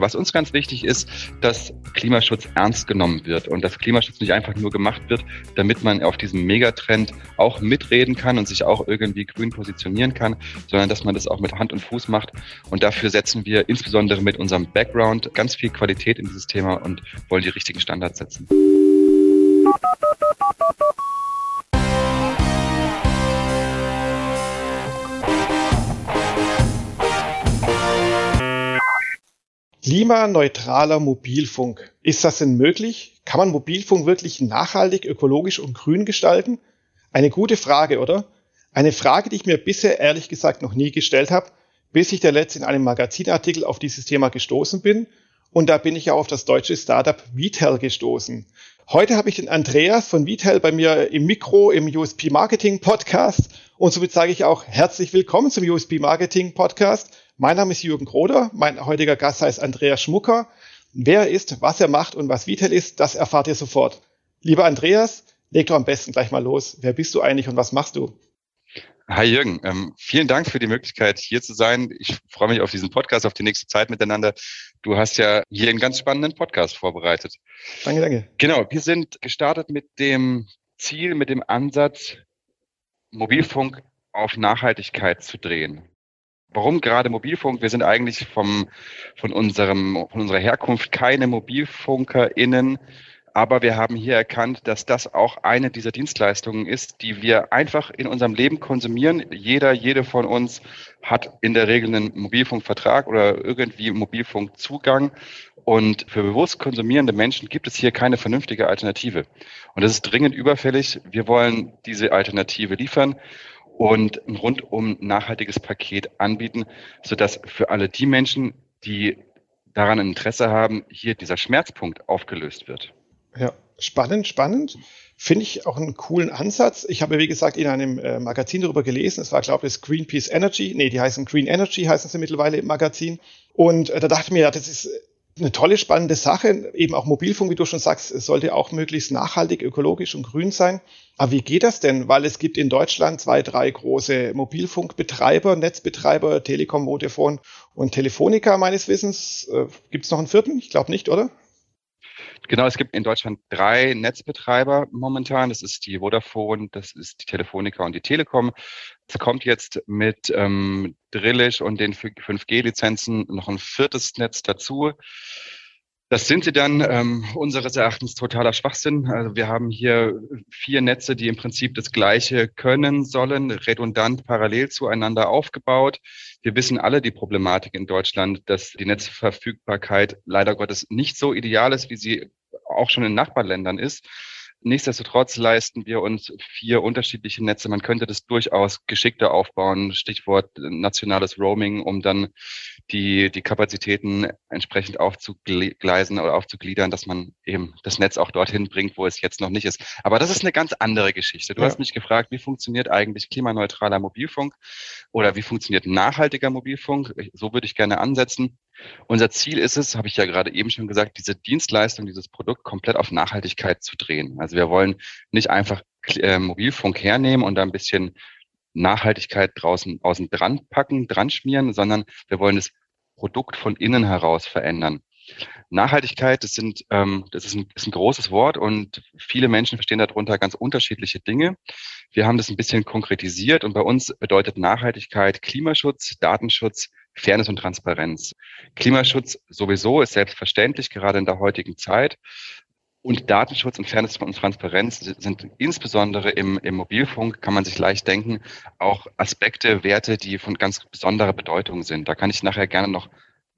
Was uns ganz wichtig ist, dass Klimaschutz ernst genommen wird und dass Klimaschutz nicht einfach nur gemacht wird, damit man auf diesem Megatrend auch mitreden kann und sich auch irgendwie grün positionieren kann, sondern dass man das auch mit Hand und Fuß macht. Und dafür setzen wir insbesondere mit unserem Background ganz viel Qualität in dieses Thema und wollen die richtigen Standards setzen. Klimaneutraler Mobilfunk. Ist das denn möglich? Kann man Mobilfunk wirklich nachhaltig, ökologisch und grün gestalten? Eine gute Frage, oder? Eine Frage, die ich mir bisher ehrlich gesagt noch nie gestellt habe, bis ich der letzte in einem Magazinartikel auf dieses Thema gestoßen bin. Und da bin ich ja auf das deutsche Startup Vitel gestoßen. Heute habe ich den Andreas von Vitel bei mir im Mikro im USP Marketing Podcast. Und somit sage ich auch herzlich willkommen zum USP Marketing Podcast. Mein Name ist Jürgen Kroder, mein heutiger Gast heißt Andreas Schmucker. Wer er ist, was er macht und was Vitel ist, das erfahrt ihr sofort. Lieber Andreas, leg doch am besten gleich mal los. Wer bist du eigentlich und was machst du? Hi Jürgen, ähm, vielen Dank für die Möglichkeit, hier zu sein. Ich freue mich auf diesen Podcast, auf die nächste Zeit miteinander. Du hast ja hier einen ganz spannenden Podcast vorbereitet. Danke, danke. Genau, wir sind gestartet mit dem Ziel, mit dem Ansatz, Mobilfunk auf Nachhaltigkeit zu drehen. Warum gerade Mobilfunk? Wir sind eigentlich vom, von, unserem, von unserer Herkunft keine MobilfunkerInnen, aber wir haben hier erkannt, dass das auch eine dieser Dienstleistungen ist, die wir einfach in unserem Leben konsumieren. Jeder, jede von uns hat in der Regel einen Mobilfunkvertrag oder irgendwie Mobilfunkzugang. Und für bewusst konsumierende Menschen gibt es hier keine vernünftige Alternative. Und das ist dringend überfällig. Wir wollen diese Alternative liefern und ein rundum nachhaltiges Paket anbieten, sodass für alle die Menschen, die daran Interesse haben, hier dieser Schmerzpunkt aufgelöst wird. Ja, spannend, spannend. Finde ich auch einen coolen Ansatz. Ich habe, wie gesagt, in einem äh, Magazin darüber gelesen. Es war, glaube ich, das Greenpeace Energy. Nee, die heißen Green Energy, heißen sie mittlerweile im Magazin. Und äh, da dachte ich mir, ja, das ist eine tolle, spannende Sache. Eben auch Mobilfunk, wie du schon sagst, sollte auch möglichst nachhaltig, ökologisch und grün sein. Aber wie geht das denn? Weil es gibt in Deutschland zwei, drei große Mobilfunkbetreiber, Netzbetreiber, Telekom, Vodafone und Telefonica meines Wissens. Äh, gibt es noch einen vierten? Ich glaube nicht, oder? Genau, es gibt in Deutschland drei Netzbetreiber momentan. Das ist die Vodafone, das ist die Telefonica und die Telekom. Es kommt jetzt mit ähm, Drillisch und den 5G-Lizenzen noch ein viertes Netz dazu. Das sind sie dann ähm, unseres Erachtens totaler Schwachsinn. Also wir haben hier vier Netze, die im Prinzip das Gleiche können sollen, redundant parallel zueinander aufgebaut. Wir wissen alle die Problematik in Deutschland, dass die Netzverfügbarkeit leider Gottes nicht so ideal ist, wie sie auch schon in Nachbarländern ist. Nichtsdestotrotz leisten wir uns vier unterschiedliche Netze. Man könnte das durchaus geschickter aufbauen. Stichwort nationales Roaming, um dann die, die Kapazitäten entsprechend aufzugleisen oder aufzugliedern, dass man eben das Netz auch dorthin bringt, wo es jetzt noch nicht ist. Aber das ist eine ganz andere Geschichte. Du ja. hast mich gefragt, wie funktioniert eigentlich klimaneutraler Mobilfunk oder wie funktioniert nachhaltiger Mobilfunk? So würde ich gerne ansetzen. Unser Ziel ist es, habe ich ja gerade eben schon gesagt, diese Dienstleistung, dieses Produkt komplett auf Nachhaltigkeit zu drehen. Also wir wollen nicht einfach äh, Mobilfunk hernehmen und da ein bisschen Nachhaltigkeit draußen außen dran packen, dran schmieren, sondern wir wollen das Produkt von innen heraus verändern. Nachhaltigkeit, das sind, ähm, das ist ein, ist ein großes Wort und viele Menschen verstehen darunter ganz unterschiedliche Dinge. Wir haben das ein bisschen konkretisiert und bei uns bedeutet Nachhaltigkeit Klimaschutz, Datenschutz, Fairness und Transparenz. Klimaschutz sowieso ist selbstverständlich, gerade in der heutigen Zeit. Und Datenschutz und Fairness und Transparenz sind insbesondere im, im Mobilfunk, kann man sich leicht denken, auch Aspekte, Werte, die von ganz besonderer Bedeutung sind. Da kann ich nachher gerne noch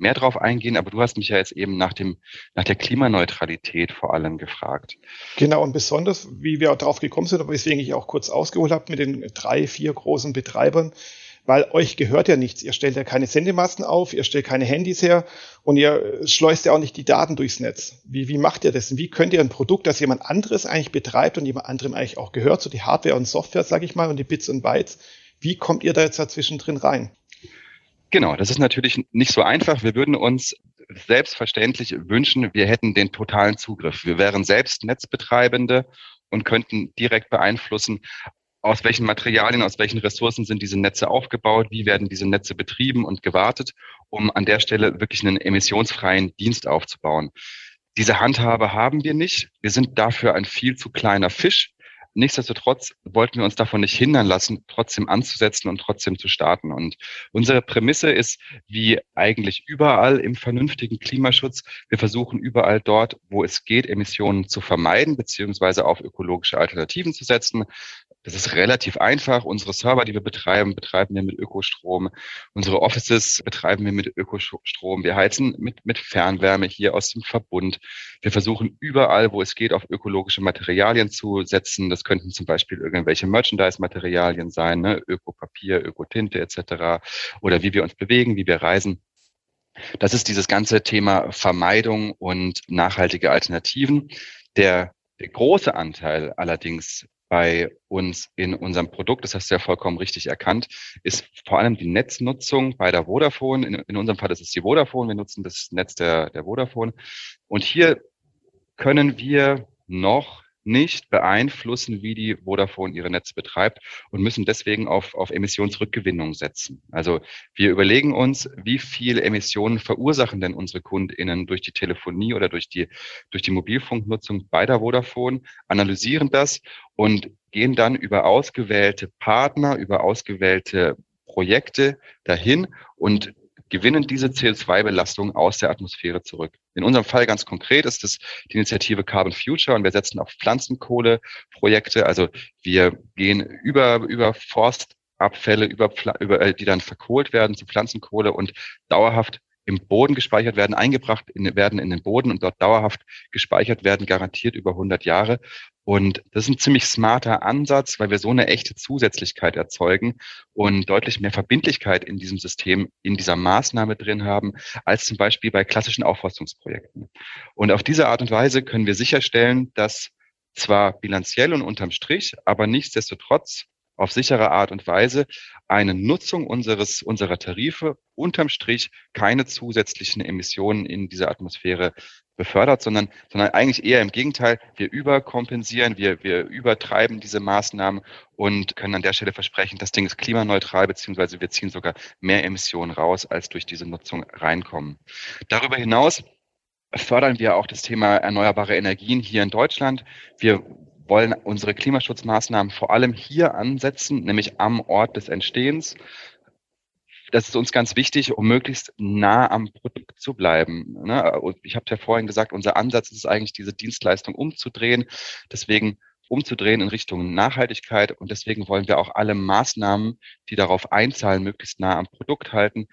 mehr drauf eingehen, aber du hast mich ja jetzt eben nach dem, nach der Klimaneutralität vor allem gefragt. Genau, und besonders, wie wir darauf gekommen sind, weswegen ich auch kurz ausgeholt habe mit den drei, vier großen Betreibern, weil euch gehört ja nichts. Ihr stellt ja keine Sendemasten auf, ihr stellt keine Handys her und ihr schleust ja auch nicht die Daten durchs Netz. Wie, wie macht ihr das? Und wie könnt ihr ein Produkt, das jemand anderes eigentlich betreibt und jemand anderem eigentlich auch gehört, so die Hardware und Software, sage ich mal, und die Bits und Bytes, wie kommt ihr da jetzt dazwischen drin rein? Genau, das ist natürlich nicht so einfach. Wir würden uns selbstverständlich wünschen, wir hätten den totalen Zugriff. Wir wären selbst Netzbetreibende und könnten direkt beeinflussen, aus welchen Materialien, aus welchen Ressourcen sind diese Netze aufgebaut, wie werden diese Netze betrieben und gewartet, um an der Stelle wirklich einen emissionsfreien Dienst aufzubauen. Diese Handhabe haben wir nicht. Wir sind dafür ein viel zu kleiner Fisch. Nichtsdestotrotz wollten wir uns davon nicht hindern lassen, trotzdem anzusetzen und trotzdem zu starten. Und unsere Prämisse ist, wie eigentlich überall im vernünftigen Klimaschutz, wir versuchen überall dort, wo es geht, Emissionen zu vermeiden, beziehungsweise auf ökologische Alternativen zu setzen. Das ist relativ einfach. Unsere Server, die wir betreiben, betreiben wir mit Ökostrom. Unsere Offices betreiben wir mit Ökostrom. Wir heizen mit, mit Fernwärme hier aus dem Verbund. Wir versuchen überall, wo es geht, auf ökologische Materialien zu setzen. Das könnten zum Beispiel irgendwelche Merchandise-Materialien sein, ne? Ökopapier, Ökotinte etc. Oder wie wir uns bewegen, wie wir reisen. Das ist dieses ganze Thema Vermeidung und nachhaltige Alternativen. Der, der große Anteil allerdings bei uns in unserem Produkt, das hast du ja vollkommen richtig erkannt, ist vor allem die Netznutzung bei der Vodafone. In, in unserem Fall ist es die Vodafone. Wir nutzen das Netz der, der Vodafone. Und hier können wir noch nicht beeinflussen, wie die Vodafone ihre Netze betreibt und müssen deswegen auf, auf Emissionsrückgewinnung setzen. Also wir überlegen uns, wie viel Emissionen verursachen denn unsere KundInnen durch die Telefonie oder durch die, durch die Mobilfunknutzung bei der Vodafone, analysieren das und gehen dann über ausgewählte Partner, über ausgewählte Projekte dahin und gewinnen diese CO2-Belastung aus der Atmosphäre zurück. In unserem Fall ganz konkret ist es die Initiative Carbon Future und wir setzen auf Pflanzenkohleprojekte. Also wir gehen über, über Forstabfälle, über, über, äh, die dann verkohlt werden zu Pflanzenkohle und dauerhaft im Boden gespeichert werden, eingebracht in, werden in den Boden und dort dauerhaft gespeichert werden, garantiert über 100 Jahre. Und das ist ein ziemlich smarter Ansatz, weil wir so eine echte Zusätzlichkeit erzeugen und deutlich mehr Verbindlichkeit in diesem System, in dieser Maßnahme drin haben, als zum Beispiel bei klassischen Aufforstungsprojekten. Und auf diese Art und Weise können wir sicherstellen, dass zwar bilanziell und unterm Strich, aber nichtsdestotrotz auf sichere Art und Weise eine Nutzung unseres, unserer Tarife unterm Strich keine zusätzlichen Emissionen in dieser Atmosphäre befördert, sondern, sondern eigentlich eher im Gegenteil. Wir überkompensieren, wir, wir übertreiben diese Maßnahmen und können an der Stelle versprechen, das Ding ist klimaneutral, beziehungsweise wir ziehen sogar mehr Emissionen raus, als durch diese Nutzung reinkommen. Darüber hinaus fördern wir auch das Thema erneuerbare Energien hier in Deutschland. Wir wollen unsere Klimaschutzmaßnahmen vor allem hier ansetzen, nämlich am Ort des Entstehens. Das ist uns ganz wichtig, um möglichst nah am Produkt zu bleiben. Ne? Ich habe ja vorhin gesagt, unser Ansatz ist eigentlich, diese Dienstleistung umzudrehen. Deswegen umzudrehen in Richtung Nachhaltigkeit. Und deswegen wollen wir auch alle Maßnahmen, die darauf einzahlen, möglichst nah am Produkt halten.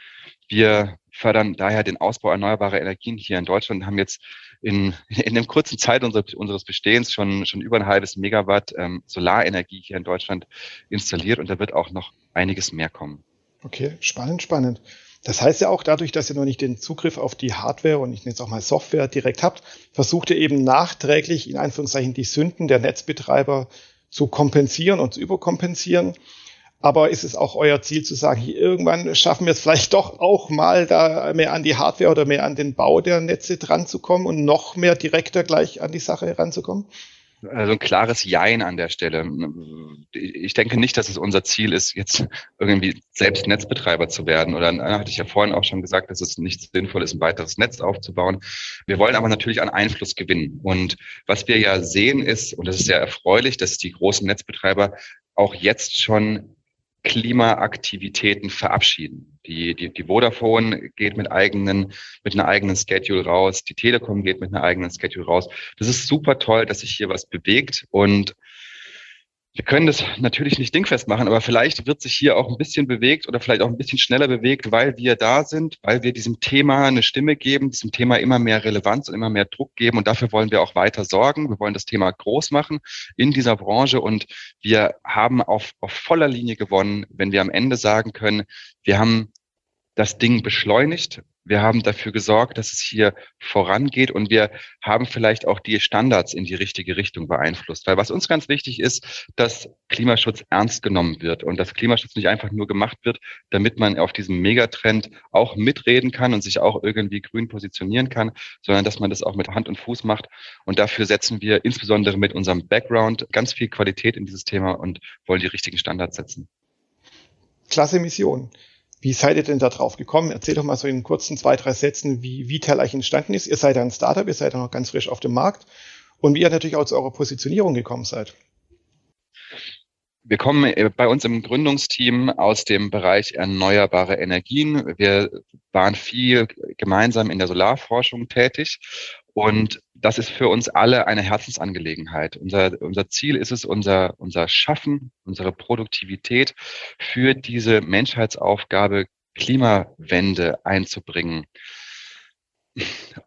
Wir fördern daher den Ausbau erneuerbarer Energien hier in Deutschland und haben jetzt in, in dem kurzen Zeit unseres Bestehens schon, schon über ein halbes Megawatt ähm, Solarenergie hier in Deutschland installiert und da wird auch noch einiges mehr kommen. Okay, spannend, spannend. Das heißt ja auch dadurch, dass ihr noch nicht den Zugriff auf die Hardware und ich nenne es auch mal Software direkt habt, versucht ihr eben nachträglich in Anführungszeichen die Sünden der Netzbetreiber zu kompensieren und zu überkompensieren. Aber ist es auch euer Ziel zu sagen, irgendwann schaffen wir es vielleicht doch auch mal da mehr an die Hardware oder mehr an den Bau der Netze dran zu kommen und noch mehr direkter gleich an die Sache heranzukommen? Also ein klares Jein an der Stelle. Ich denke nicht, dass es unser Ziel ist, jetzt irgendwie selbst Netzbetreiber zu werden. Oder hatte ich ja vorhin auch schon gesagt, dass es nicht sinnvoll ist, ein weiteres Netz aufzubauen. Wir wollen aber natürlich an Einfluss gewinnen. Und was wir ja sehen ist, und das ist sehr erfreulich, dass die großen Netzbetreiber auch jetzt schon Klimaaktivitäten verabschieden. Die, die, die Vodafone geht mit eigenen, mit einer eigenen Schedule raus, die Telekom geht mit einer eigenen Schedule raus. Das ist super toll, dass sich hier was bewegt und wir können das natürlich nicht dingfest machen, aber vielleicht wird sich hier auch ein bisschen bewegt oder vielleicht auch ein bisschen schneller bewegt, weil wir da sind, weil wir diesem Thema eine Stimme geben, diesem Thema immer mehr Relevanz und immer mehr Druck geben. Und dafür wollen wir auch weiter sorgen. Wir wollen das Thema groß machen in dieser Branche. Und wir haben auf, auf voller Linie gewonnen, wenn wir am Ende sagen können, wir haben das Ding beschleunigt wir haben dafür gesorgt, dass es hier vorangeht und wir haben vielleicht auch die Standards in die richtige Richtung beeinflusst. Weil was uns ganz wichtig ist, dass Klimaschutz ernst genommen wird und dass Klimaschutz nicht einfach nur gemacht wird, damit man auf diesem Megatrend auch mitreden kann und sich auch irgendwie grün positionieren kann, sondern dass man das auch mit Hand und Fuß macht. Und dafür setzen wir insbesondere mit unserem Background ganz viel Qualität in dieses Thema und wollen die richtigen Standards setzen. Klasse Mission. Wie seid ihr denn da drauf gekommen? Erzähl doch mal so in kurzen zwei, drei Sätzen, wie Vital eigentlich entstanden ist. Ihr seid ja ein Startup, ihr seid ja noch ganz frisch auf dem Markt und wie ihr natürlich auch zu eurer Positionierung gekommen seid. Wir kommen äh, bei uns im Gründungsteam aus dem Bereich erneuerbare Energien. Wir waren viel gemeinsam in der Solarforschung tätig und das ist für uns alle eine Herzensangelegenheit. Unser, unser Ziel ist es, unser, unser Schaffen, unsere Produktivität für diese Menschheitsaufgabe Klimawende einzubringen.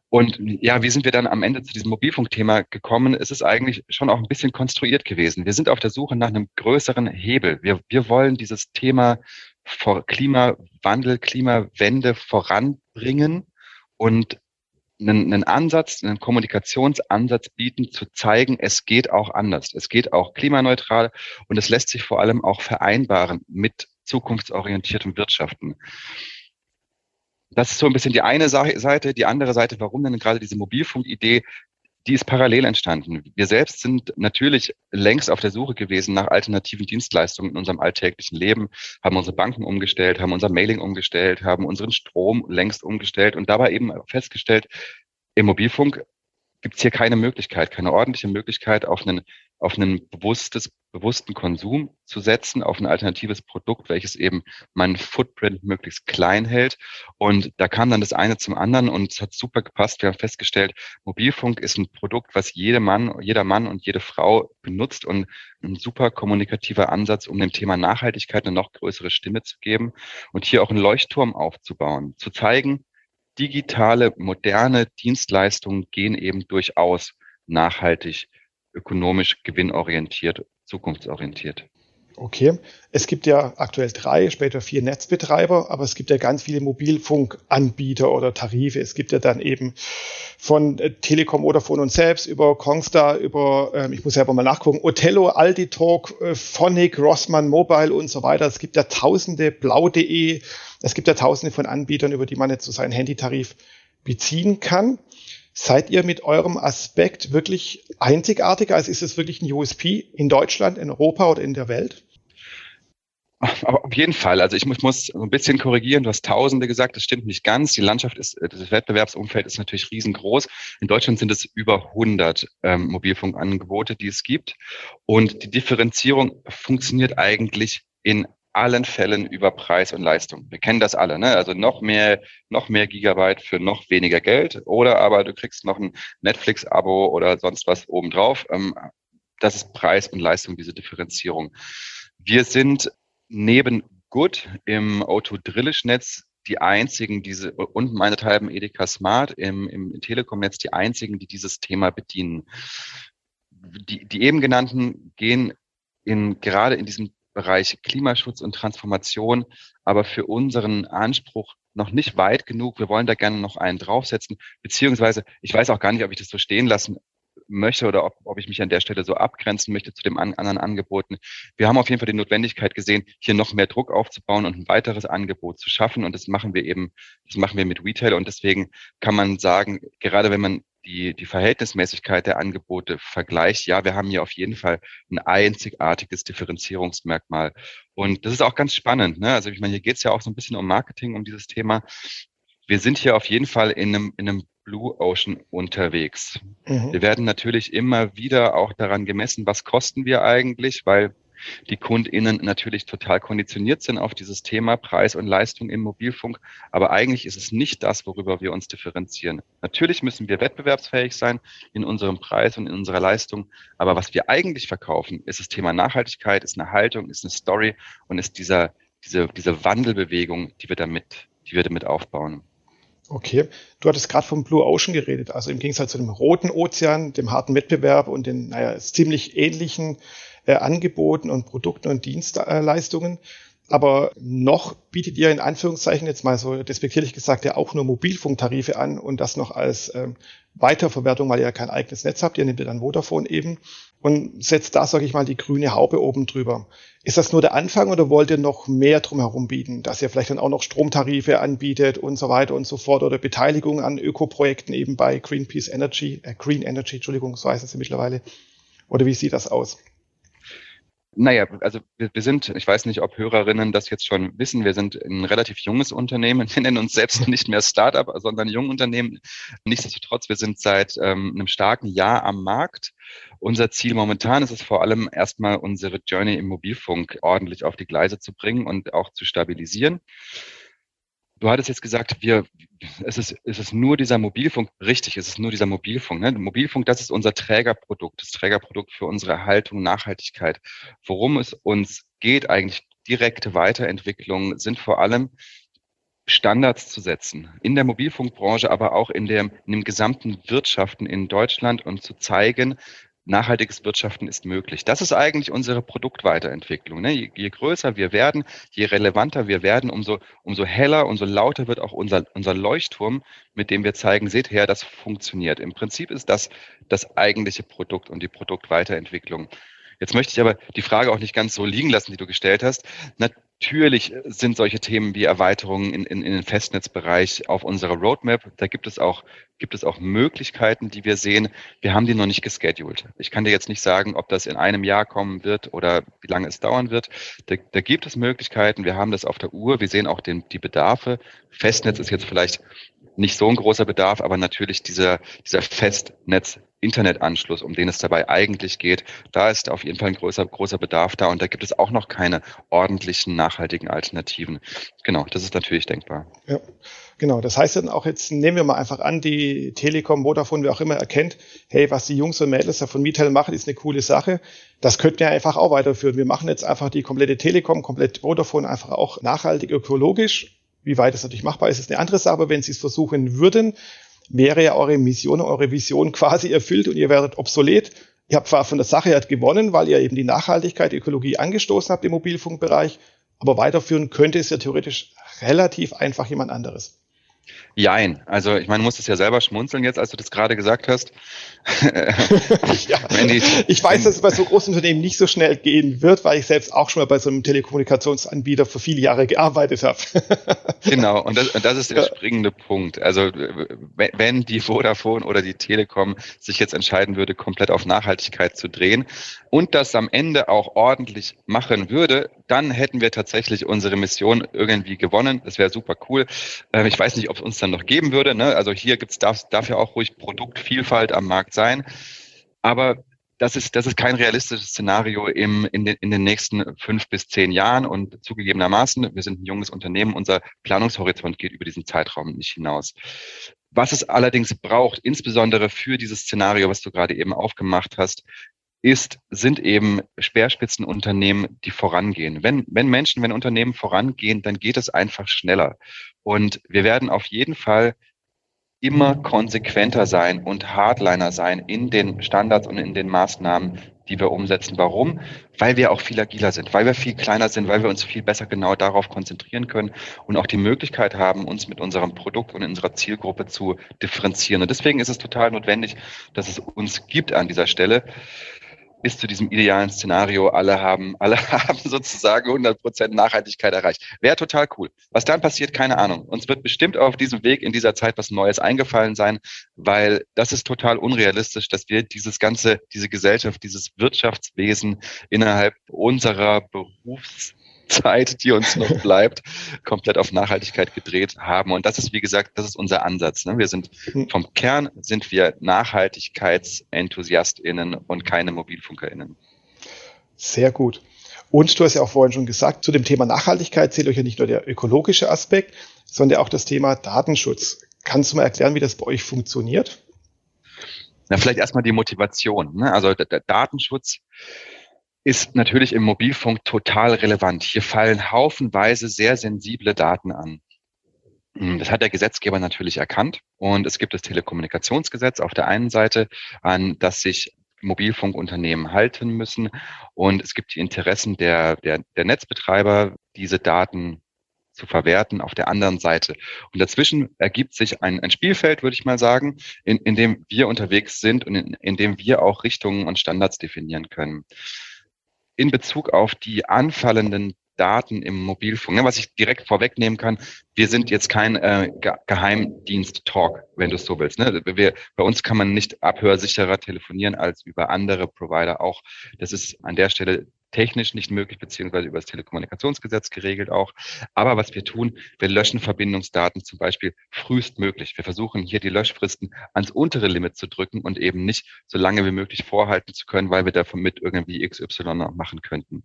Und ja, wie sind wir dann am Ende zu diesem Mobilfunkthema gekommen? Es ist eigentlich schon auch ein bisschen konstruiert gewesen. Wir sind auf der Suche nach einem größeren Hebel. Wir, wir wollen dieses Thema vor Klimawandel, Klimawende voranbringen und einen, einen Ansatz, einen Kommunikationsansatz bieten, zu zeigen, es geht auch anders. Es geht auch klimaneutral und es lässt sich vor allem auch vereinbaren mit zukunftsorientiertem Wirtschaften. Das ist so ein bisschen die eine Seite. Die andere Seite, warum denn gerade diese Mobilfunkidee, die ist parallel entstanden. Wir selbst sind natürlich längst auf der Suche gewesen nach alternativen Dienstleistungen in unserem alltäglichen Leben, haben unsere Banken umgestellt, haben unser Mailing umgestellt, haben unseren Strom längst umgestellt und dabei eben festgestellt, im Mobilfunk gibt es hier keine Möglichkeit, keine ordentliche Möglichkeit, auf einen, auf einen bewusstes, bewussten Konsum zu setzen, auf ein alternatives Produkt, welches eben meinen Footprint möglichst klein hält. Und da kam dann das eine zum anderen und es hat super gepasst. Wir haben festgestellt, Mobilfunk ist ein Produkt, was jeder Mann, jeder Mann und jede Frau benutzt und ein super kommunikativer Ansatz, um dem Thema Nachhaltigkeit eine noch größere Stimme zu geben und hier auch einen Leuchtturm aufzubauen, zu zeigen, digitale, moderne Dienstleistungen gehen eben durchaus nachhaltig, ökonomisch gewinnorientiert, zukunftsorientiert. Okay. Es gibt ja aktuell drei, später vier Netzbetreiber, aber es gibt ja ganz viele Mobilfunkanbieter oder Tarife. Es gibt ja dann eben von äh, Telekom, Vodafone und selbst über Kongstar, über, ähm, ich muss selber mal nachgucken, Othello, Aldi Talk, äh, Phonic, Rossmann Mobile und so weiter. Es gibt ja tausende, blau.de, es gibt ja tausende von Anbietern, über die man jetzt so seinen Handytarif beziehen kann. Seid ihr mit eurem Aspekt wirklich einzigartig? Also ist es wirklich ein USP in Deutschland, in Europa oder in der Welt? Auf jeden Fall. Also ich muss, muss ein bisschen korrigieren. Du hast Tausende gesagt. Das stimmt nicht ganz. Die Landschaft ist, das Wettbewerbsumfeld ist natürlich riesengroß. In Deutschland sind es über 100 ähm, Mobilfunkangebote, die es gibt. Und die Differenzierung funktioniert eigentlich in allen Fällen über Preis und Leistung. Wir kennen das alle, ne? Also noch mehr, noch mehr Gigabyte für noch weniger Geld oder aber du kriegst noch ein Netflix-Abo oder sonst was obendrauf. Ähm, das ist Preis und Leistung, diese Differenzierung. Wir sind neben Good im Auto Drillisch Netz die einzigen, diese und meinethalben Edeka Smart im, im Telekom-Netz die einzigen, die dieses Thema bedienen. Die, die eben genannten gehen in, gerade in diesem Bereich Klimaschutz und Transformation, aber für unseren Anspruch noch nicht weit genug. Wir wollen da gerne noch einen draufsetzen, beziehungsweise ich weiß auch gar nicht, ob ich das so stehen lassen möchte oder ob, ob ich mich an der Stelle so abgrenzen möchte zu den an, anderen Angeboten. Wir haben auf jeden Fall die Notwendigkeit gesehen, hier noch mehr Druck aufzubauen und ein weiteres Angebot zu schaffen. Und das machen wir eben, das machen wir mit Retail. Und deswegen kann man sagen, gerade wenn man die, die Verhältnismäßigkeit der Angebote vergleicht, ja, wir haben hier auf jeden Fall ein einzigartiges Differenzierungsmerkmal. Und das ist auch ganz spannend. Ne? Also ich meine, hier geht es ja auch so ein bisschen um Marketing, um dieses Thema. Wir sind hier auf jeden Fall in einem, in einem Blue Ocean unterwegs. Mhm. Wir werden natürlich immer wieder auch daran gemessen, was kosten wir eigentlich, weil die KundInnen natürlich total konditioniert sind auf dieses Thema Preis und Leistung im Mobilfunk. Aber eigentlich ist es nicht das, worüber wir uns differenzieren. Natürlich müssen wir wettbewerbsfähig sein in unserem Preis und in unserer Leistung. Aber was wir eigentlich verkaufen, ist das Thema Nachhaltigkeit, ist eine Haltung, ist eine Story und ist dieser, diese, diese Wandelbewegung, die wir damit, die wir damit aufbauen. Okay, du hattest gerade vom Blue Ocean geredet, also im Gegensatz zu dem roten Ozean, dem harten Wettbewerb und den naja, ziemlich ähnlichen äh, Angeboten und Produkten und Dienstleistungen. Aber noch bietet ihr in Anführungszeichen jetzt mal so despektierlich gesagt ja auch nur Mobilfunktarife an und das noch als ähm, Weiterverwertung, weil ihr ja kein eigenes Netz habt. Ihr nehmt ja dann Vodafone eben und setzt da, sage ich mal, die grüne Haube oben drüber. Ist das nur der Anfang oder wollt ihr noch mehr drumherum bieten, dass ihr vielleicht dann auch noch Stromtarife anbietet und so weiter und so fort oder Beteiligung an Ökoprojekten eben bei Greenpeace Energy, äh, Green Energy, Entschuldigung, so heißt es ja mittlerweile. Oder wie sieht das aus? Naja, also wir, wir sind, ich weiß nicht, ob Hörerinnen das jetzt schon wissen, wir sind ein relativ junges Unternehmen. Wir nennen uns selbst nicht mehr Startup, sondern Jungunternehmen. Nichtsdestotrotz, wir sind seit ähm, einem starken Jahr am Markt. Unser Ziel momentan ist es vor allem erstmal unsere Journey im Mobilfunk ordentlich auf die Gleise zu bringen und auch zu stabilisieren. Du hattest jetzt gesagt, wir, es ist, es ist nur dieser Mobilfunk, richtig, es ist nur dieser Mobilfunk. Ne? Mobilfunk, das ist unser Trägerprodukt, das Trägerprodukt für unsere Erhaltung, Nachhaltigkeit. Worum es uns geht, eigentlich direkte Weiterentwicklung, sind vor allem Standards zu setzen in der Mobilfunkbranche, aber auch in, dem, in dem gesamten Wirtschaften in Deutschland und zu zeigen, nachhaltiges Wirtschaften ist möglich. Das ist eigentlich unsere Produktweiterentwicklung. Ne? Je, je, größer wir werden, je relevanter wir werden, umso, umso heller, umso lauter wird auch unser, unser Leuchtturm, mit dem wir zeigen, seht her, das funktioniert. Im Prinzip ist das das eigentliche Produkt und die Produktweiterentwicklung. Jetzt möchte ich aber die Frage auch nicht ganz so liegen lassen, die du gestellt hast. Natürlich sind solche Themen wie Erweiterungen in, in, in den Festnetzbereich auf unserer Roadmap. Da gibt es auch, gibt es auch Möglichkeiten, die wir sehen. Wir haben die noch nicht gescheduled. Ich kann dir jetzt nicht sagen, ob das in einem Jahr kommen wird oder wie lange es dauern wird. Da, da gibt es Möglichkeiten. Wir haben das auf der Uhr. Wir sehen auch den, die Bedarfe. Festnetz ist jetzt vielleicht nicht so ein großer Bedarf, aber natürlich dieser, dieser Festnetz Internetanschluss, um den es dabei eigentlich geht, da ist auf jeden Fall ein großer, großer Bedarf da und da gibt es auch noch keine ordentlichen, nachhaltigen Alternativen. Genau, das ist natürlich denkbar. Ja, genau. Das heißt dann auch jetzt, nehmen wir mal einfach an, die Telekom, Vodafone, wer auch immer erkennt, hey, was die Jungs und Mädels da von Mitel machen, ist eine coole Sache. Das könnten wir einfach auch weiterführen. Wir machen jetzt einfach die komplette Telekom, komplett Vodafone einfach auch nachhaltig ökologisch. Wie weit das natürlich machbar ist, ist eine andere Sache, aber wenn Sie es versuchen würden, wäre ja eure Mission, eure Vision quasi erfüllt und ihr werdet obsolet. Ihr habt zwar von der Sache her gewonnen, weil ihr eben die Nachhaltigkeit, die Ökologie angestoßen habt im Mobilfunkbereich, aber weiterführen könnte es ja theoretisch relativ einfach jemand anderes. Jein. Also ich meine, du musstest ja selber schmunzeln jetzt, als du das gerade gesagt hast. ja. die, ich weiß, dass es bei so großen Unternehmen nicht so schnell gehen wird, weil ich selbst auch schon mal bei so einem Telekommunikationsanbieter für viele Jahre gearbeitet habe. genau, und das, und das ist der springende Punkt. Also wenn die Vodafone oder die Telekom sich jetzt entscheiden würde, komplett auf Nachhaltigkeit zu drehen und das am Ende auch ordentlich machen würde, dann hätten wir tatsächlich unsere Mission irgendwie gewonnen. Das wäre super cool. Ähm, ich weiß nicht, ob es uns dann noch geben würde. Ne? Also hier gibt's darf, darf ja auch ruhig Produktvielfalt am Markt sein. Aber das ist, das ist kein realistisches Szenario im, in, den, in den nächsten fünf bis zehn Jahren. Und zugegebenermaßen, wir sind ein junges Unternehmen, unser Planungshorizont geht über diesen Zeitraum nicht hinaus. Was es allerdings braucht, insbesondere für dieses Szenario, was du gerade eben aufgemacht hast, ist, sind eben Speerspitzenunternehmen, die vorangehen. Wenn, wenn Menschen, wenn Unternehmen vorangehen, dann geht es einfach schneller. Und wir werden auf jeden Fall immer konsequenter sein und Hardliner sein in den Standards und in den Maßnahmen, die wir umsetzen. Warum? Weil wir auch viel agiler sind, weil wir viel kleiner sind, weil wir uns viel besser genau darauf konzentrieren können und auch die Möglichkeit haben, uns mit unserem Produkt und unserer Zielgruppe zu differenzieren. Und deswegen ist es total notwendig, dass es uns gibt an dieser Stelle bis zu diesem idealen Szenario, alle haben, alle haben sozusagen 100 Prozent Nachhaltigkeit erreicht. Wäre total cool. Was dann passiert, keine Ahnung. Uns wird bestimmt auf diesem Weg in dieser Zeit was Neues eingefallen sein, weil das ist total unrealistisch, dass wir dieses ganze, diese Gesellschaft, dieses Wirtschaftswesen innerhalb unserer Berufs Zeit, die uns noch bleibt, komplett auf Nachhaltigkeit gedreht haben. Und das ist, wie gesagt, das ist unser Ansatz. Ne? Wir sind hm. vom Kern sind wir NachhaltigkeitsenthusiastInnen und keine MobilfunkerInnen. Sehr gut. Und du hast ja auch vorhin schon gesagt, zu dem Thema Nachhaltigkeit zählt euch ja nicht nur der ökologische Aspekt, sondern auch das Thema Datenschutz. Kannst du mal erklären, wie das bei euch funktioniert? Na, vielleicht erstmal die Motivation. Ne? Also der, der Datenschutz ist natürlich im Mobilfunk total relevant. Hier fallen haufenweise sehr sensible Daten an. Hm, das hat der Gesetzgeber natürlich erkannt und es gibt das Telekommunikationsgesetz auf der einen Seite, an das sich Mobilfunkunternehmen halten müssen. Und es gibt die Interessen der, der, der Netzbetreiber, diese Daten zu verwerten auf der anderen Seite. Und dazwischen ergibt sich ein, ein Spielfeld, würde ich mal sagen, in, in dem wir unterwegs sind und in, in dem wir auch Richtungen und Standards definieren können. In Bezug auf die anfallenden Daten im Mobilfunk. Was ich direkt vorwegnehmen kann, wir sind jetzt kein äh, Geheimdienst-Talk, wenn du es so willst. Ne? Wir, bei uns kann man nicht abhörsicherer telefonieren als über andere Provider auch. Das ist an der Stelle technisch nicht möglich, beziehungsweise über das Telekommunikationsgesetz geregelt auch. Aber was wir tun, wir löschen Verbindungsdaten zum Beispiel frühestmöglich. Wir versuchen hier die Löschfristen ans untere Limit zu drücken und eben nicht so lange wie möglich vorhalten zu können, weil wir davon mit irgendwie XY machen könnten.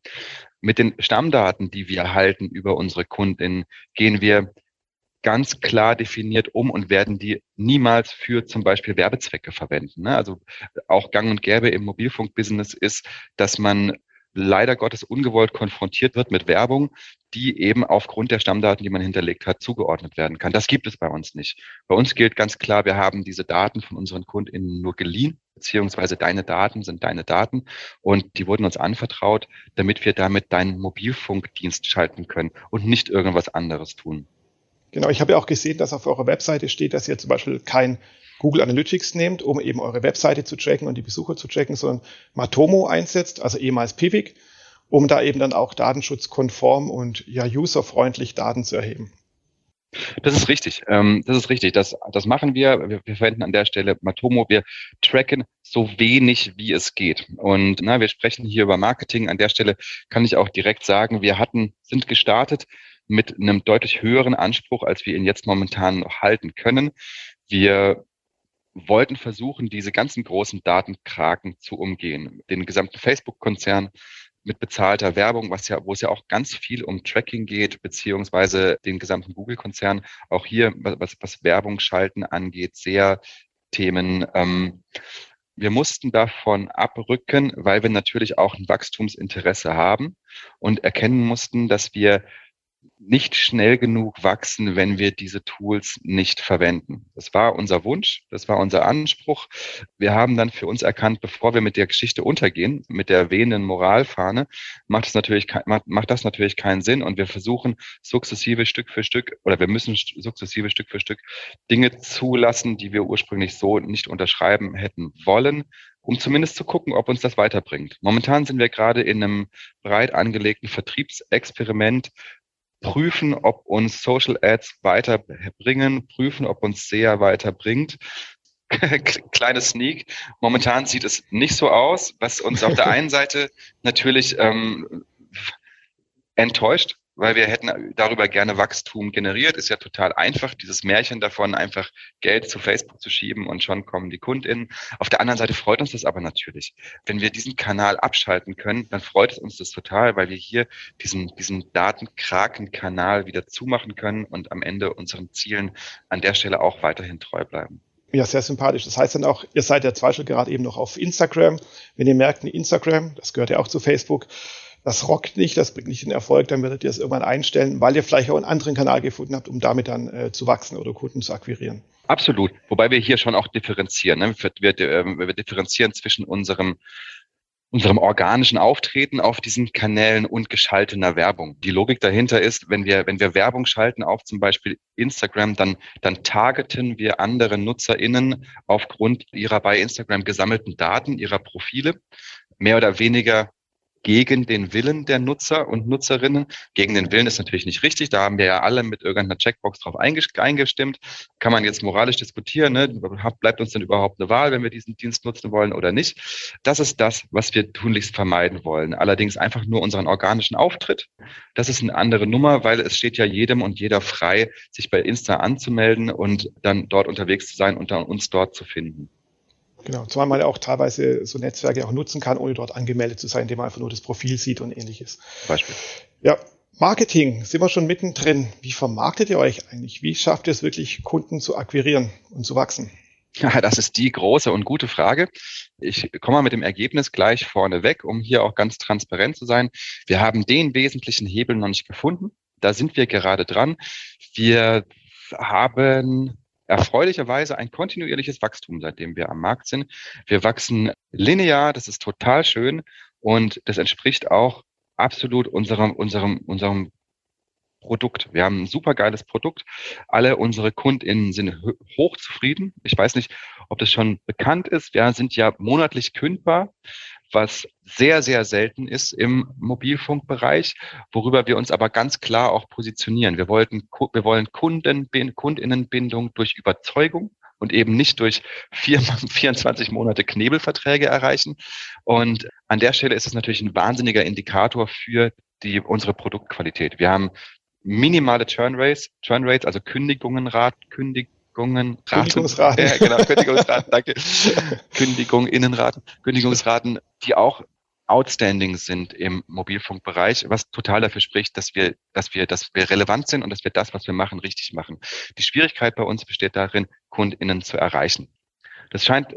Mit den Stammdaten, die wir halten über unsere Kundinnen, gehen wir ganz klar definiert um und werden die niemals für zum Beispiel Werbezwecke verwenden. Ne? Also auch gang und gäbe im Mobilfunkbusiness ist, dass man leider Gottes ungewollt konfrontiert wird mit Werbung, die eben aufgrund der Stammdaten, die man hinterlegt hat, zugeordnet werden kann. Das gibt es bei uns nicht. Bei uns gilt ganz klar, wir haben diese Daten von unseren KundInnen nur geliehen, beziehungsweise deine Daten sind deine Daten und die wurden uns anvertraut, damit wir damit deinen Mobilfunkdienst schalten können und nicht irgendwas anderes tun. Genau, ich habe ja auch gesehen, dass auf eurer Webseite steht, dass ihr zum Beispiel kein Google Analytics nehmt, um eben eure Webseite zu tracken und die Besucher zu tracken, sondern Matomo einsetzt, also ehemals Pivik, um da eben dann auch datenschutzkonform und ja userfreundlich Daten zu erheben. Das ist richtig. Ähm, das ist richtig. Das, das machen wir. wir. wir. verwenden an der Stelle Matomo. Wir tracken so wenig, wie es geht. Und na, wir sprechen hier über Marketing. An der Stelle kann ich auch direkt sagen, wir hatten, sind gestartet mit einem deutlich höheren Anspruch, als wir ihn jetzt momentan noch halten können. Wir wollten versuchen, diese ganzen großen Datenkraken zu umgehen. Den gesamten Facebook-Konzern mit bezahlter Werbung, was ja, wo es ja auch ganz viel um Tracking geht, beziehungsweise den gesamten Google-Konzern. Auch hier, was, was Werbung schalten angeht, sehr Themen. Ähm, wir mussten davon abrücken, weil wir natürlich auch ein Wachstumsinteresse haben und erkennen mussten, dass wir nicht schnell genug wachsen, wenn wir diese Tools nicht verwenden. Das war unser Wunsch, das war unser Anspruch. Wir haben dann für uns erkannt, bevor wir mit der Geschichte untergehen, mit der wehenden Moralfahne, macht, es natürlich, macht, macht das natürlich keinen Sinn und wir versuchen sukzessive Stück für Stück oder wir müssen sukzessive Stück für Stück Dinge zulassen, die wir ursprünglich so nicht unterschreiben hätten wollen, um zumindest zu gucken, ob uns das weiterbringt. Momentan sind wir gerade in einem breit angelegten Vertriebsexperiment, prüfen, ob uns Social Ads weiterbringen, prüfen, ob uns SEA weiterbringt. Kleine Sneak. Momentan sieht es nicht so aus, was uns auf der einen Seite natürlich ähm, enttäuscht, weil wir hätten darüber gerne Wachstum generiert. Ist ja total einfach, dieses Märchen davon, einfach Geld zu Facebook zu schieben und schon kommen die KundInnen. Auf der anderen Seite freut uns das aber natürlich. Wenn wir diesen Kanal abschalten können, dann freut es uns das total, weil wir hier diesen, diesen Datenkraken-Kanal wieder zumachen können und am Ende unseren Zielen an der Stelle auch weiterhin treu bleiben. Ja, sehr sympathisch. Das heißt dann auch, ihr seid ja zum gerade eben noch auf Instagram. Wenn ihr merkt, Instagram, das gehört ja auch zu Facebook, das rockt nicht, das bringt nicht den Erfolg, dann werdet ihr es irgendwann einstellen, weil ihr vielleicht auch einen anderen Kanal gefunden habt, um damit dann äh, zu wachsen oder Kunden zu akquirieren. Absolut. Wobei wir hier schon auch differenzieren. Ne? Wir, wir, wir differenzieren zwischen unserem unserem organischen Auftreten auf diesen Kanälen und geschaltener Werbung. Die Logik dahinter ist, wenn wir, wenn wir Werbung schalten auf zum Beispiel Instagram, dann, dann targeten wir andere NutzerInnen aufgrund ihrer bei Instagram gesammelten Daten, ihrer Profile, mehr oder weniger gegen den Willen der Nutzer und Nutzerinnen. Gegen den Willen ist natürlich nicht richtig. Da haben wir ja alle mit irgendeiner Checkbox drauf eingestimmt. Kann man jetzt moralisch diskutieren. Ne? Bleibt uns denn überhaupt eine Wahl, wenn wir diesen Dienst nutzen wollen oder nicht? Das ist das, was wir tunlichst vermeiden wollen. Allerdings einfach nur unseren organischen Auftritt. Das ist eine andere Nummer, weil es steht ja jedem und jeder frei, sich bei Insta anzumelden und dann dort unterwegs zu sein und dann uns dort zu finden. Genau, zumal man ja auch teilweise so Netzwerke auch nutzen kann, ohne dort angemeldet zu sein, indem man einfach nur das Profil sieht und ähnliches. Beispiel. Ja, Marketing, sind wir schon mittendrin. Wie vermarktet ihr euch eigentlich? Wie schafft ihr es wirklich, Kunden zu akquirieren und zu wachsen? Ja, das ist die große und gute Frage. Ich komme mal mit dem Ergebnis gleich vorne weg, um hier auch ganz transparent zu sein. Wir haben den wesentlichen Hebel noch nicht gefunden. Da sind wir gerade dran. Wir haben erfreulicherweise ein kontinuierliches Wachstum, seitdem wir am Markt sind. Wir wachsen linear, das ist total schön und das entspricht auch absolut unserem, unserem, unserem Produkt. Wir haben ein super geiles Produkt. Alle unsere KundInnen sind hochzufrieden. Ich weiß nicht, ob das schon bekannt ist. Wir sind ja monatlich kündbar was sehr, sehr selten ist im Mobilfunkbereich, worüber wir uns aber ganz klar auch positionieren. Wir wollten, wir wollen Kunden, Kundinnenbindung durch Überzeugung und eben nicht durch vier, 24 Monate Knebelverträge erreichen. Und an der Stelle ist es natürlich ein wahnsinniger Indikator für die, unsere Produktqualität. Wir haben minimale Churn Rates, also Kündigungenrat, Kündig, Kündigungen, Kündigungsraten. Ja, genau, Kündigungsraten, danke. Kündigung, Innenraten, Kündigungsraten, die auch outstanding sind im Mobilfunkbereich, was total dafür spricht, dass wir, dass wir, dass wir relevant sind und dass wir das, was wir machen, richtig machen. Die Schwierigkeit bei uns besteht darin, KundInnen zu erreichen. Das scheint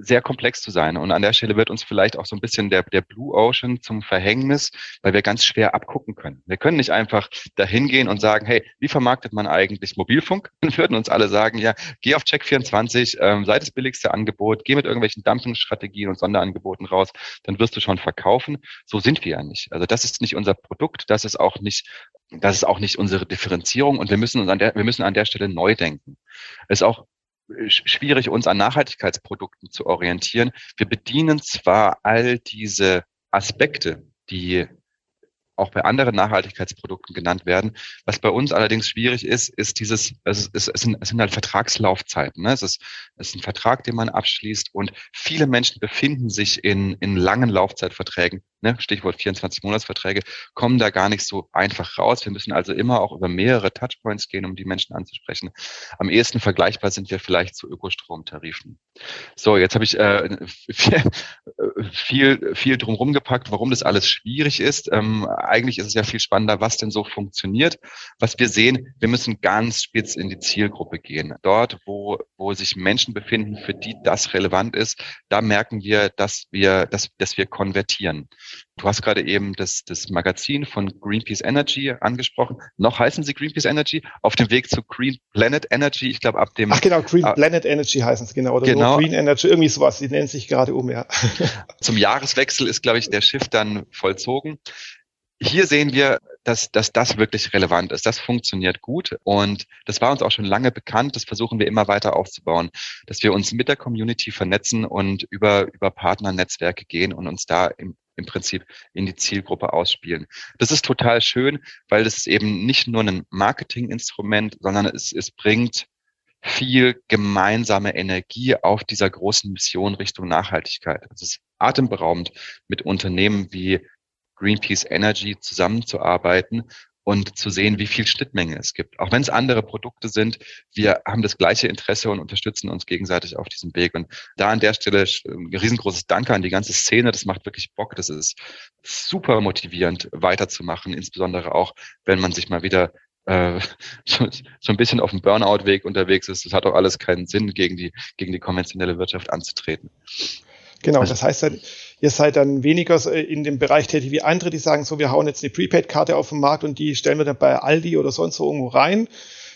sehr komplex zu sein. Und an der Stelle wird uns vielleicht auch so ein bisschen der, der Blue Ocean zum Verhängnis, weil wir ganz schwer abgucken können. Wir können nicht einfach dahin gehen und sagen, hey, wie vermarktet man eigentlich Mobilfunk? Dann würden uns alle sagen, ja, geh auf Check24, ähm, sei das billigste Angebot, geh mit irgendwelchen Dumpingstrategien und Sonderangeboten raus, dann wirst du schon verkaufen. So sind wir ja nicht. Also das ist nicht unser Produkt, das ist auch nicht, das ist auch nicht unsere Differenzierung und wir müssen uns an der, wir müssen an der Stelle neu denken. Es ist auch schwierig, uns an Nachhaltigkeitsprodukten zu orientieren. Wir bedienen zwar all diese Aspekte, die auch bei anderen Nachhaltigkeitsprodukten genannt werden. Was bei uns allerdings schwierig ist, ist dieses, es, ist, es, sind, es sind halt Vertragslaufzeiten. Ne? Es, ist, es ist ein Vertrag, den man abschließt und viele Menschen befinden sich in, in langen Laufzeitverträgen, ne? Stichwort 24-Monatsverträge, kommen da gar nicht so einfach raus. Wir müssen also immer auch über mehrere Touchpoints gehen, um die Menschen anzusprechen. Am ehesten vergleichbar sind wir vielleicht zu Ökostromtarifen. So, jetzt habe ich äh, viel, viel, viel drumherum gepackt, warum das alles schwierig ist. Ähm, eigentlich ist es ja viel spannender, was denn so funktioniert. Was wir sehen, wir müssen ganz spitz in die Zielgruppe gehen. Dort, wo, wo sich Menschen befinden, für die das relevant ist, da merken wir, dass wir, dass, dass wir konvertieren. Du hast gerade eben das, das Magazin von Greenpeace Energy angesprochen. Noch heißen sie Greenpeace Energy, auf dem Weg zu Green Planet Energy. Ich glaube, ab dem. Ach genau, Green äh, Planet Energy heißen es genau. Oder genau. Green Energy, irgendwie sowas. Die nennen sich gerade um, ja. Zum Jahreswechsel ist, glaube ich, der Schiff dann vollzogen hier sehen wir, dass, dass das wirklich relevant ist. Das funktioniert gut und das war uns auch schon lange bekannt. Das versuchen wir immer weiter aufzubauen, dass wir uns mit der Community vernetzen und über, über Partnernetzwerke gehen und uns da im, im Prinzip in die Zielgruppe ausspielen. Das ist total schön, weil ist eben nicht nur ein Marketinginstrument, sondern es, es bringt viel gemeinsame Energie auf dieser großen Mission Richtung Nachhaltigkeit. Es ist atemberaubend mit Unternehmen wie Greenpeace Energy zusammenzuarbeiten und zu sehen, wie viel Schnittmenge es gibt. Auch wenn es andere Produkte sind, wir haben das gleiche Interesse und unterstützen uns gegenseitig auf diesem Weg. Und da an der Stelle ein riesengroßes Danke an die ganze Szene. Das macht wirklich Bock. Das ist super motivierend, weiterzumachen, insbesondere auch, wenn man sich mal wieder äh, so, so ein bisschen auf dem Burnout-Weg unterwegs ist. Das hat auch alles keinen Sinn, gegen die, gegen die konventionelle Wirtschaft anzutreten. Genau, also, das heißt dann, ihr seid dann weniger in dem Bereich tätig wie andere, die sagen so, wir hauen jetzt eine Prepaid-Karte auf den Markt und die stellen wir dann bei Aldi oder sonst wo irgendwo rein,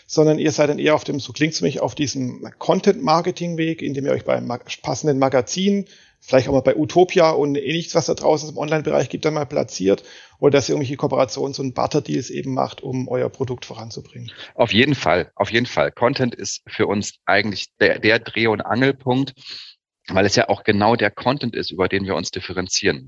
sondern ihr seid dann eher auf dem, so klingt es mich, auf diesem Content-Marketing-Weg, in dem ihr euch bei passenden Magazinen, vielleicht auch mal bei Utopia und ähnliches, was da draußen im Online-Bereich gibt, dann mal platziert oder dass ihr irgendwelche Kooperations- und Barter-Deals eben macht, um euer Produkt voranzubringen. Auf jeden Fall, auf jeden Fall. Content ist für uns eigentlich der, der Dreh- und Angelpunkt weil es ja auch genau der Content ist, über den wir uns differenzieren.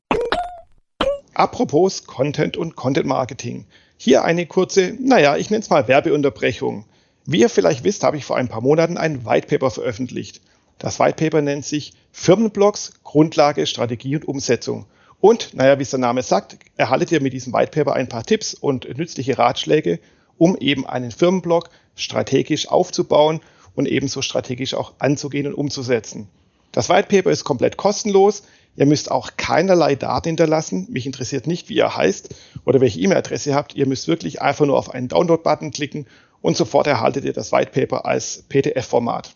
Apropos Content und Content Marketing. Hier eine kurze, naja, ich nenne es mal Werbeunterbrechung. Wie ihr vielleicht wisst, habe ich vor ein paar Monaten ein White Paper veröffentlicht. Das White Paper nennt sich Firmenblogs, Grundlage, Strategie und Umsetzung. Und, naja, wie es der Name sagt, erhaltet ihr mit diesem White Paper ein paar Tipps und nützliche Ratschläge, um eben einen Firmenblog strategisch aufzubauen und ebenso strategisch auch anzugehen und umzusetzen. Das White Paper ist komplett kostenlos. Ihr müsst auch keinerlei Daten hinterlassen. Mich interessiert nicht, wie ihr heißt oder welche E-Mail-Adresse ihr habt. Ihr müsst wirklich einfach nur auf einen Download-Button klicken und sofort erhaltet ihr das White Paper als PDF-Format.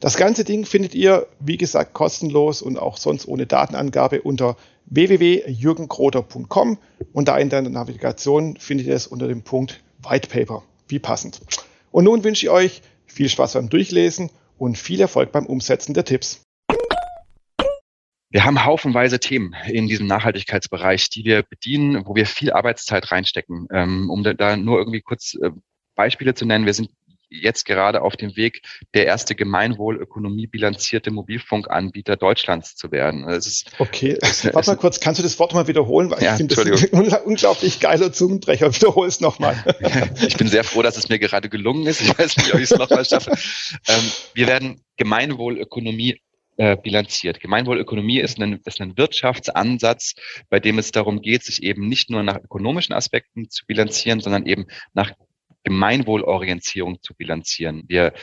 Das ganze Ding findet ihr, wie gesagt, kostenlos und auch sonst ohne Datenangabe unter www.jürgenkroter.com und da in der Navigation findet ihr es unter dem Punkt White Paper. Wie passend. Und nun wünsche ich euch Viel Spaß beim Durchlesen und viel Erfolg beim Umsetzen der Tipps. Wir haben haufenweise Themen in diesem Nachhaltigkeitsbereich, die wir bedienen, wo wir viel Arbeitszeit reinstecken. Ähm, um da nur irgendwie kurz äh, Beispiele zu nennen, wir sind jetzt gerade auf dem Weg, der erste Gemeinwohlökonomie bilanzierte Mobilfunkanbieter Deutschlands zu werden. Das ist, okay, warte mal kurz, kannst du das Wort mal wiederholen? Weil ja, ich finde das ein unglaublich geiler Zungendrecher. Wiederhol es nochmal. ich bin sehr froh, dass es mir gerade gelungen ist. Ich weiß nicht, ob ich es nochmal schaffe. Ähm, wir werden Gemeinwohlökonomie äh, bilanziert. Gemeinwohlökonomie ist ein, ist ein Wirtschaftsansatz, bei dem es darum geht, sich eben nicht nur nach ökonomischen Aspekten zu bilanzieren, sondern eben nach Gemeinwohlorientierung zu bilanzieren. Wir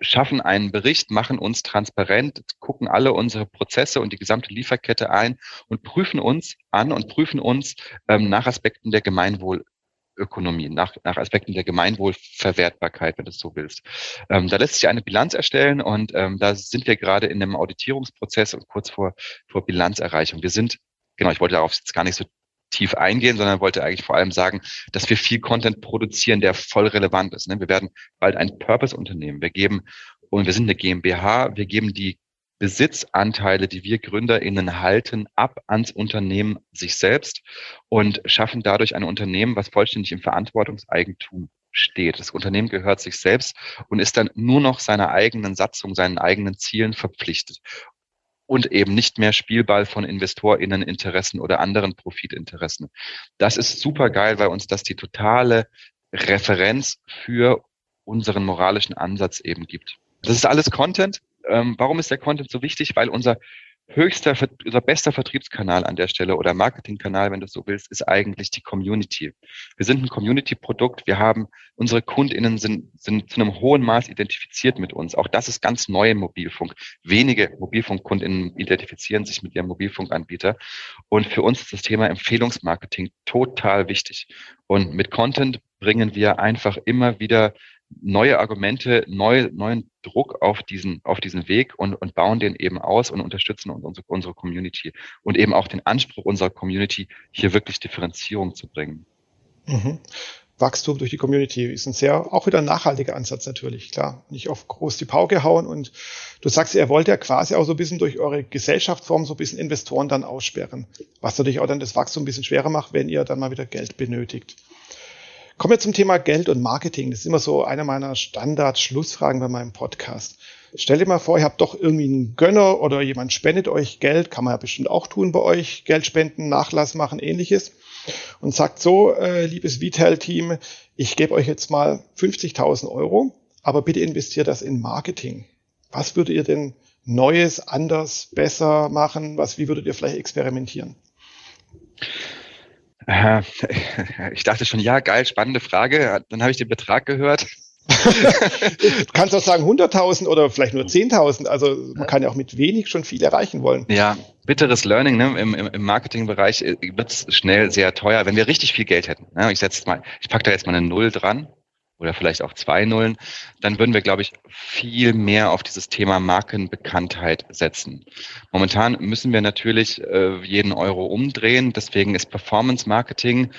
schaffen einen Bericht, machen uns transparent, gucken alle unsere Prozesse und die gesamte Lieferkette ein und prüfen uns an und prüfen uns ähm, nach Aspekten der Gemeinwohlökonomie, nach, nach Aspekten der Gemeinwohlverwertbarkeit, wenn du es so willst. Ähm, da lässt sich eine Bilanz erstellen und ähm, da sind wir gerade in einem Auditierungsprozess und kurz vor, vor Bilanzerreichung. Wir sind Genau, ich wollte darauf jetzt gar nicht so tief eingehen, sondern wollte eigentlich vor allem sagen, dass wir viel Content produzieren, der voll relevant ist. Ne? Wir werden bald ein Purpose-Unternehmen. Wir geben, und wir sind eine GmbH, wir geben die Besitzanteile, die wir GründerInnen halten, ab ans Unternehmen sich selbst und schaffen dadurch ein Unternehmen, was vollständig im Verantwortungseigentum steht. Das Unternehmen gehört sich selbst und ist dann nur noch seiner eigenen Satzung, seinen eigenen Zielen verpflichtet und eben nicht mehr Spielball von InvestorInnen-Interessen oder anderen Profitinteressen. Das ist super geil, weil uns das die totale Referenz für unseren moralischen Ansatz eben gibt. Das ist alles Content. Ähm, warum ist der Content so wichtig? Weil unser höchster, unser bester Vertriebskanal an der Stelle oder Marketingkanal, wenn du so willst, ist eigentlich die Community. Wir sind ein Community-Produkt. Wir haben, unsere KundInnen sind, sind zu einem hohen Maß identifiziert mit uns. Auch das ist ganz neu im Mobilfunk. Wenige Mobilfunkkundinnen identifizieren sich mit ihrem Mobilfunkanbieter. Und für uns ist das Thema Empfehlungsmarketing total wichtig. Und mit Content bringen wir einfach immer wieder neue Argumente, neu, neuen Druck auf diesen, auf diesen Weg und, und bauen den eben aus und unterstützen unsere, unsere Community und eben auch den Anspruch unserer Community, hier wirklich Differenzierung zu bringen. Mhm. Wachstum durch die Community ist ein sehr, auch wieder ein nachhaltiger Ansatz natürlich, klar. Nicht auf groß die Pauke hauen und du sagst, ihr wollt ja quasi auch so ein bisschen durch eure Gesellschaftsform so ein bisschen Investoren dann aussperren, was natürlich auch dann das Wachstum ein bisschen schwerer macht, wenn ihr dann mal wieder Geld benötigt. Kommen wir zum Thema Geld und Marketing. Das ist immer so eine meiner Standard-Schlussfragen bei meinem Podcast. Stell dir mal vor, ihr habt doch irgendwie einen Gönner oder jemand spendet euch Geld, kann man ja bestimmt auch tun bei euch, Geld spenden, Nachlass machen, ähnliches. Und sagt so, äh, liebes Vital-Team, ich gebe euch jetzt mal 50.000 Euro, aber bitte investiert das in Marketing. Was würdet ihr denn Neues, anders, besser machen? Was, wie würdet ihr vielleicht experimentieren? Äh, ich dachte schon, ja, geil, spannende Frage. Dann habe ich den Betrag gehört. du kannst auch sagen 100.000 oder vielleicht nur 10.000. Also man kann ja auch mit wenig schon viel erreichen wollen. Ja, bitteres Learning ne? im, im, im Marketingbereich äh, wird es schnell sehr teuer, wenn wir richtig viel Geld hätten. Ne? Ich setze mal, ich packe da jetzt mal eine Null dran oder vielleicht auch zwei Nullen, dann würden wir, glaube ich, viel mehr auf dieses Thema Markenbekanntheit setzen. Momentan müssen wir natürlich äh, jeden Euro umdrehen, deswegen ist Performance Marketing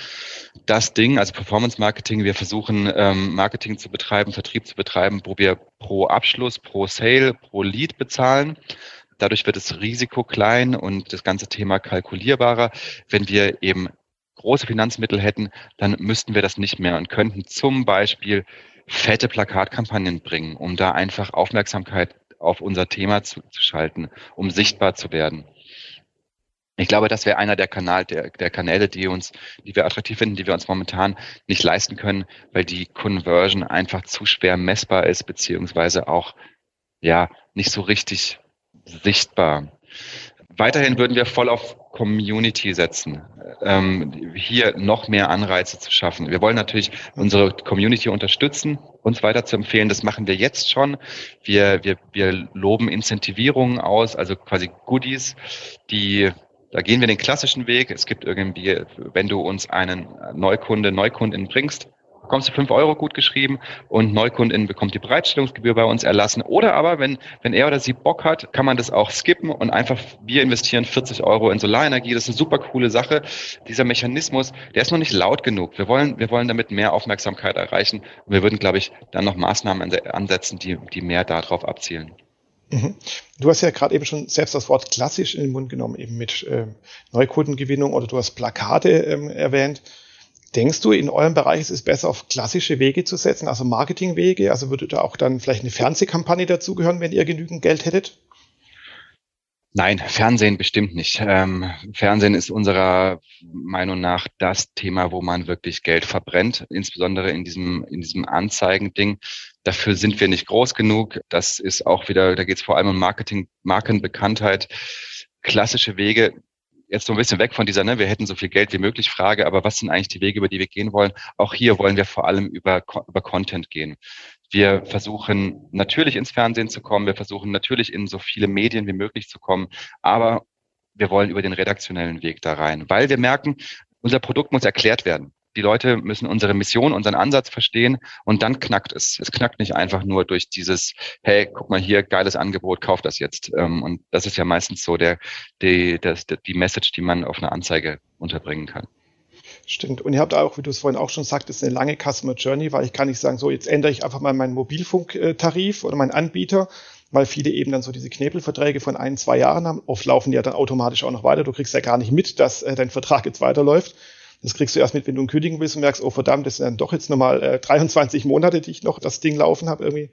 das Ding, also Performance Marketing, wir versuchen ähm, Marketing zu betreiben, Vertrieb zu betreiben, wo wir pro Abschluss, pro Sale, pro Lead bezahlen. Dadurch wird das Risiko klein und das ganze Thema kalkulierbarer. Wenn wir eben große Finanzmittel hätten, dann müssten wir das nicht mehr und könnten zum Beispiel fette Plakatkampagnen bringen, um da einfach Aufmerksamkeit auf unser Thema zu, zu schalten, um sichtbar zu werden. Ich glaube, das wäre einer der, Kanal, der, der Kanäle, die uns, die wir attraktiv finden, die wir uns momentan nicht leisten können, weil die Conversion einfach zu schwer messbar ist, beziehungsweise auch ja nicht so richtig sichtbar. Weiterhin würden wir voll auf Community setzen, ähm, hier noch mehr Anreize zu schaffen. Wir wollen natürlich unsere Community unterstützen, uns weiter zu empfehlen. Das machen wir jetzt schon. Wir, wir, wir loben Incentivierungen aus, also quasi Goodies, die da gehen wir den klassischen Weg. Es gibt irgendwie, wenn du uns einen Neukunde, Neukundin bringst, bekommst du fünf Euro gut geschrieben und Neukundin bekommt die Bereitstellungsgebühr bei uns erlassen. Oder aber, wenn, wenn er oder sie Bock hat, kann man das auch skippen und einfach, wir investieren 40 Euro in Solarenergie. Das ist eine super coole Sache. Dieser Mechanismus, der ist noch nicht laut genug. Wir wollen, wir wollen damit mehr Aufmerksamkeit erreichen. Und wir würden, glaube ich, dann noch Maßnahmen ansetzen, die, die mehr darauf abzielen. Mhm. Du hast ja gerade eben schon selbst das Wort klassisch in den Mund genommen, eben mit äh, Neukundengewinnung oder du hast Plakate ähm, erwähnt. Denkst du, in eurem Bereich ist es besser, auf klassische Wege zu setzen, also Marketingwege? Also würde da auch dann vielleicht eine Fernsehkampagne dazugehören, wenn ihr genügend Geld hättet? Nein, Fernsehen bestimmt nicht. Ähm, Fernsehen ist unserer Meinung nach das Thema, wo man wirklich Geld verbrennt, insbesondere in diesem, in diesem Anzeigending. Dafür sind wir nicht groß genug. Das ist auch wieder, da geht es vor allem um Marketing, Markenbekanntheit, klassische Wege. Jetzt so ein bisschen weg von dieser, ne, wir hätten so viel Geld wie möglich Frage, aber was sind eigentlich die Wege, über die wir gehen wollen? Auch hier wollen wir vor allem über, über Content gehen. Wir versuchen natürlich ins Fernsehen zu kommen. Wir versuchen natürlich in so viele Medien wie möglich zu kommen. Aber wir wollen über den redaktionellen Weg da rein, weil wir merken, unser Produkt muss erklärt werden. Die Leute müssen unsere Mission, unseren Ansatz verstehen und dann knackt es. Es knackt nicht einfach nur durch dieses, hey, guck mal hier, geiles Angebot, kauf das jetzt. Ähm, und das ist ja meistens so der, die, das, die Message, die man auf einer Anzeige unterbringen kann. Stimmt. Und ihr habt auch, wie du es vorhin auch schon sagtest, eine lange Customer Journey, weil ich kann nicht sagen, so jetzt ändere ich einfach mal meinen Mobilfunktarif oder meinen Anbieter, weil viele eben dann so diese Knebelverträge von ein, zwei Jahren haben. Oft laufen die ja dann automatisch auch noch weiter. Du kriegst ja gar nicht mit, dass äh, dein Vertrag jetzt weiterläuft. Das kriegst du erst mit, wenn du einen kündigen willst und merkst, oh verdammt, das sind dann doch jetzt nochmal äh, 23 Monate, die ich noch das Ding laufen habe irgendwie.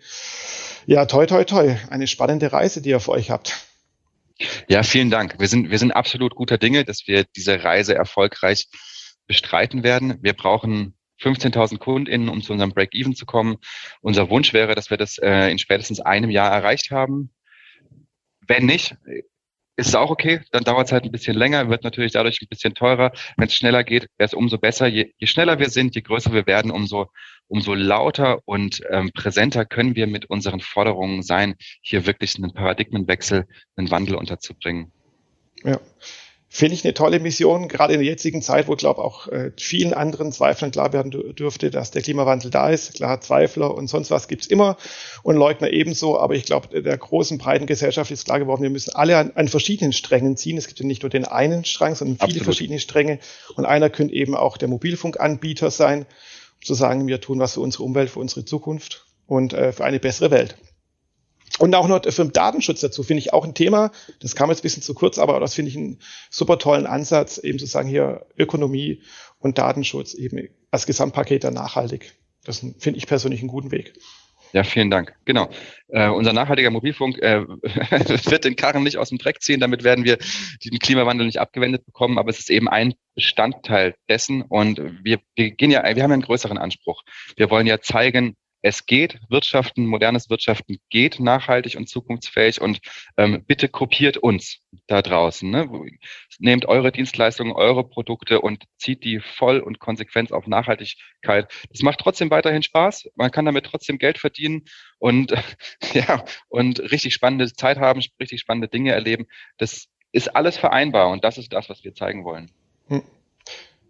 Ja, toi, toi, toi. Eine spannende Reise, die ihr für euch habt. Ja, vielen Dank. Wir sind, wir sind absolut guter Dinge, dass wir diese Reise erfolgreich bestreiten werden. Wir brauchen 15.000 KundInnen, um zu unserem Break-Even zu kommen. Unser Wunsch wäre, dass wir das äh, in spätestens einem Jahr erreicht haben. Wenn nicht, ist es auch okay. Dann dauert es halt ein bisschen länger, wird natürlich dadurch ein bisschen teurer. Wenn es schneller geht, wäre es umso besser. Je, je, schneller wir sind, je größer wir werden, umso, umso lauter und ähm, präsenter können wir mit unseren Forderungen sein, hier wirklich einen Paradigmenwechsel, einen Wandel unterzubringen. Ja. Finde ich eine tolle Mission, gerade in der jetzigen Zeit, wo, glaube auch äh, vielen anderen Zweiflern klar werden dürfte, dass der Klimawandel da ist. Klar, Zweifler und sonst was gibt's immer und Leugner ebenso, aber ich glaube, der großen, breiten Gesellschaft ist klar geworden, wir müssen alle an, an verschiedenen Strängen ziehen. Es gibt ja nicht nur den einen Strang, sondern viele Absolut. verschiedene Stränge und einer könnte eben auch der Mobilfunkanbieter sein, um zu sagen, wir tun was für unsere Umwelt, für unsere Zukunft und äh, für eine bessere Welt. Und auch noch für den Datenschutz dazu finde ich auch ein Thema, das kam jetzt ein bisschen zu kurz, aber das finde ich einen super tollen Ansatz, eben zu sagen hier Ökonomie und Datenschutz eben als Gesamtpaket dann nachhaltig. Das finde ich persönlich einen guten Weg. Ja, vielen Dank. Genau. Äh, unser nachhaltiger Mobilfunk äh, wird den Karren nicht aus dem Dreck ziehen. Damit werden wir den Klimawandel nicht abgewendet bekommen. Aber es ist eben ein Bestandteil dessen. Und wir, wir gehen ja, wir haben einen größeren Anspruch. Wir wollen ja zeigen, es geht, Wirtschaften, modernes Wirtschaften geht nachhaltig und zukunftsfähig und ähm, bitte kopiert uns da draußen. Ne? Nehmt eure Dienstleistungen, eure Produkte und zieht die voll und konsequent auf Nachhaltigkeit. Das macht trotzdem weiterhin Spaß. Man kann damit trotzdem Geld verdienen und ja und richtig spannende Zeit haben, richtig spannende Dinge erleben. Das ist alles vereinbar und das ist das, was wir zeigen wollen. Hm.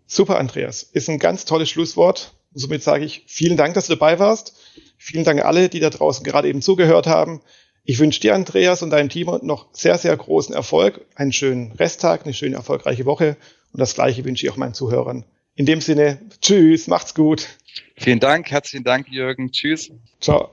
Super, Andreas. Ist ein ganz tolles Schlusswort. Und somit sage ich vielen Dank, dass du dabei warst. Vielen Dank alle, die da draußen gerade eben zugehört haben. Ich wünsche dir, Andreas, und deinem Team noch sehr, sehr großen Erfolg, einen schönen Resttag, eine schöne, erfolgreiche Woche. Und das Gleiche wünsche ich auch meinen Zuhörern. In dem Sinne, tschüss, macht's gut. Vielen Dank, herzlichen Dank, Jürgen. Tschüss. Ciao.